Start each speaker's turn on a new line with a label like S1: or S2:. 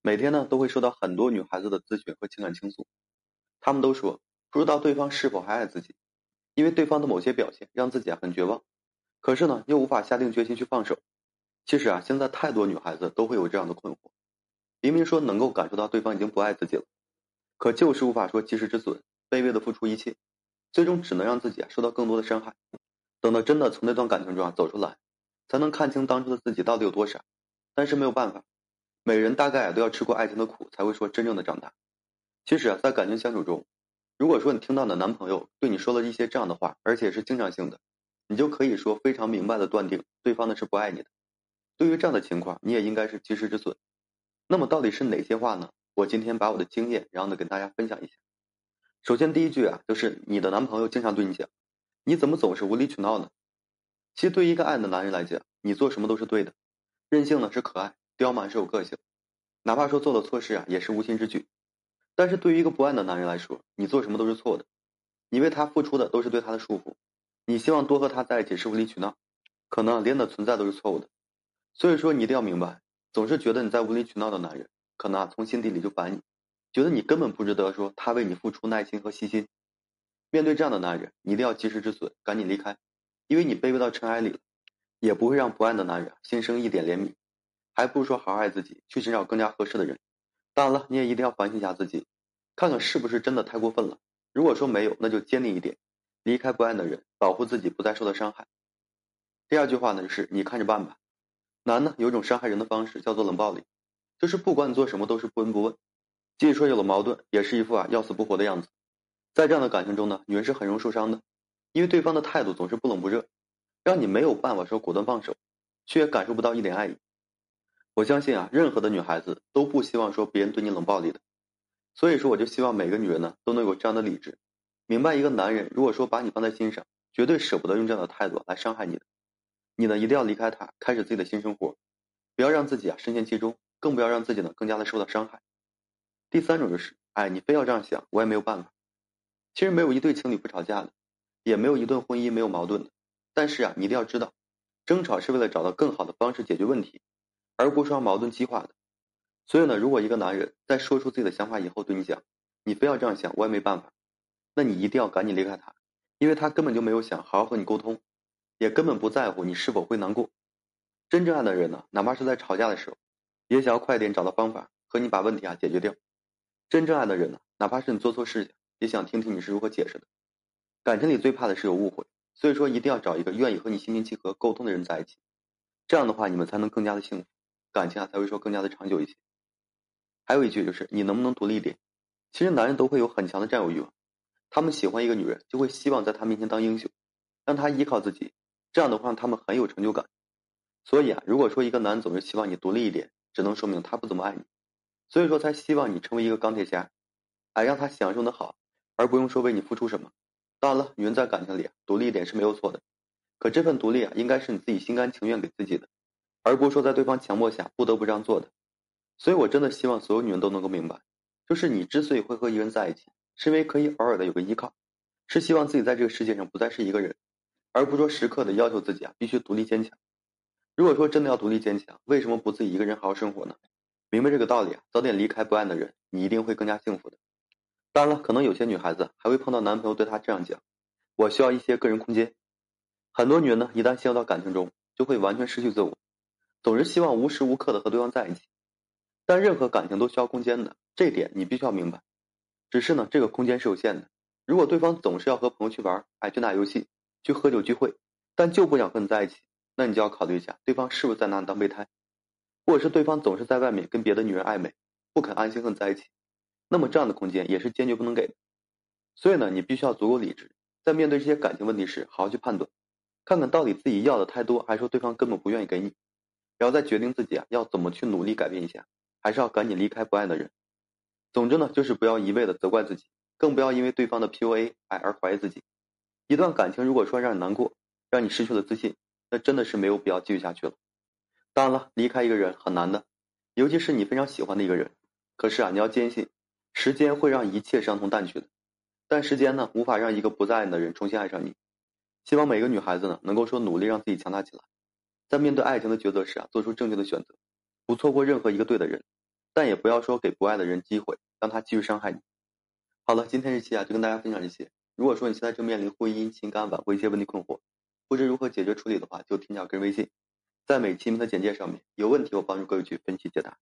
S1: 每天呢都会收到很多女孩子的咨询和情感倾诉，她们都说不知道对方是否还爱自己，因为对方的某些表现让自己啊很绝望，可是呢又无法下定决心去放手。其实啊，现在太多女孩子都会有这样的困惑，明明说能够感受到对方已经不爱自己了，可就是无法说及时止损，卑微的付出一切，最终只能让自己啊受到更多的伤害。等到真的从那段感情中啊走出来，才能看清当初的自己到底有多傻。但是没有办法。每人大概啊都要吃过爱情的苦，才会说真正的长大。其实啊，在感情相处中，如果说你听到你的男朋友对你说了一些这样的话，而且是经常性的，你就可以说非常明白的断定对方呢是不爱你的。对于这样的情况，你也应该是及时止损。那么到底是哪些话呢？我今天把我的经验，然后呢跟大家分享一下。首先第一句啊，就是你的男朋友经常对你讲，你怎么总是无理取闹呢？其实对于一个爱的男人来讲，你做什么都是对的，任性呢是可爱。刁蛮是有个性，哪怕说做了错事啊，也是无心之举。但是对于一个不爱的男人来说，你做什么都是错的，你为他付出的都是对他的束缚，你希望多和他在一起是无理取闹，可能连你的存在都是错误的。所以说你一定要明白，总是觉得你在无理取闹的男人，可能啊从心底里就烦你，觉得你根本不值得说他为你付出耐心和细心。面对这样的男人，你一定要及时止损，赶紧离开，因为你卑微到尘埃里了，也不会让不爱的男人心生一点怜悯。还不如说好好爱自己，去寻找更加合适的人。当然了，你也一定要反省一下自己，看看是不是真的太过分了。如果说没有，那就坚定一点，离开不爱的人，保护自己不再受到伤害。第二句话呢，就是你看着办吧。男呢有种伤害人的方式，叫做冷暴力，就是不管你做什么都是不闻不问，即使说有了矛盾，也是一副啊要死不活的样子。在这样的感情中呢，女人是很容易受伤的，因为对方的态度总是不冷不热，让你没有办法说果断放手，却感受不到一点爱意。我相信啊，任何的女孩子都不希望说别人对你冷暴力的，所以说我就希望每个女人呢都能有这样的理智，明白一个男人如果说把你放在心上，绝对舍不得用这样的态度来伤害你的，你呢一定要离开他，开始自己的新生活，不要让自己啊深陷其中，更不要让自己呢更加的受到伤害。第三种就是，哎，你非要这样想，我也没有办法。其实没有一对情侣不吵架的，也没有一段婚姻没有矛盾的，但是啊，你一定要知道，争吵是为了找到更好的方式解决问题。而不是让矛盾激化的，所以呢，如果一个男人在说出自己的想法以后对你讲，你非要这样想，我也没办法，那你一定要赶紧离开他，因为他根本就没有想好好和你沟通，也根本不在乎你是否会难过。真正爱的人呢，哪怕是在吵架的时候，也想要快点找到方法和你把问题啊解决掉。真正爱的人呢，哪怕是你做错事情，也想听听你是如何解释的。感情里最怕的是有误会，所以说一定要找一个愿意和你心平气和沟通的人在一起，这样的话你们才能更加的幸福。感情啊才会说更加的长久一些。还有一句就是你能不能独立一点？其实男人都会有很强的占有欲望，他们喜欢一个女人就会希望在她面前当英雄，让她依靠自己，这样的话他们很有成就感。所以啊，如果说一个男人总是希望你独立一点，只能说明他不怎么爱你，所以说才希望你成为一个钢铁侠，哎让他享受的好，而不用说为你付出什么。当然了，女人在感情里独立一点是没有错的，可这份独立啊，应该是你自己心甘情愿给自己的。而不是说在对方强迫下不得不这样做的，所以我真的希望所有女人都能够明白，就是你之所以会和一个人在一起，是因为可以偶尔的有个依靠，是希望自己在这个世界上不再是一个人，而不是说时刻的要求自己啊必须独立坚强。如果说真的要独立坚强，为什么不自己一个人好好生活呢？明白这个道理啊，早点离开不爱的人，你一定会更加幸福的。当然了，可能有些女孩子还会碰到男朋友对她这样讲：“我需要一些个人空间。”很多女人呢，一旦陷入到感情中，就会完全失去自我。总是希望无时无刻的和对方在一起，但任何感情都需要空间的，这点你必须要明白。只是呢，这个空间是有限的。如果对方总是要和朋友去玩，哎，去打游戏，去喝酒聚会，但就不想和你在一起，那你就要考虑一下，对方是不是在拿你当备胎，或者是对方总是在外面跟别的女人暧昧，不肯安心和你在一起，那么这样的空间也是坚决不能给的。所以呢，你必须要足够理智，在面对这些感情问题时，好好去判断，看看到底自己要的太多，还是说对方根本不愿意给你。然后再决定自己啊要怎么去努力改变一下，还是要赶紧离开不爱的人。总之呢，就是不要一味的责怪自己，更不要因为对方的 PUA 爱而怀疑自己。一段感情如果说让你难过，让你失去了自信，那真的是没有必要继续下去了。当然了，离开一个人很难的，尤其是你非常喜欢的一个人。可是啊，你要坚信，时间会让一切伤痛淡去的。但时间呢，无法让一个不再爱你的人重新爱上你。希望每个女孩子呢，能够说努力让自己强大起来。在面对爱情的抉择时啊，做出正确的选择，不错过任何一个对的人。但也不要说给不爱的人机会，让他继续伤害你。好了，今天这期啊就跟大家分享这些。如果说你现在正面临婚姻、情感挽回一些问题困惑，不知如何解决处理的话，就添加个人微信，在每期的简介上面，有问题我帮助各位去分析解答。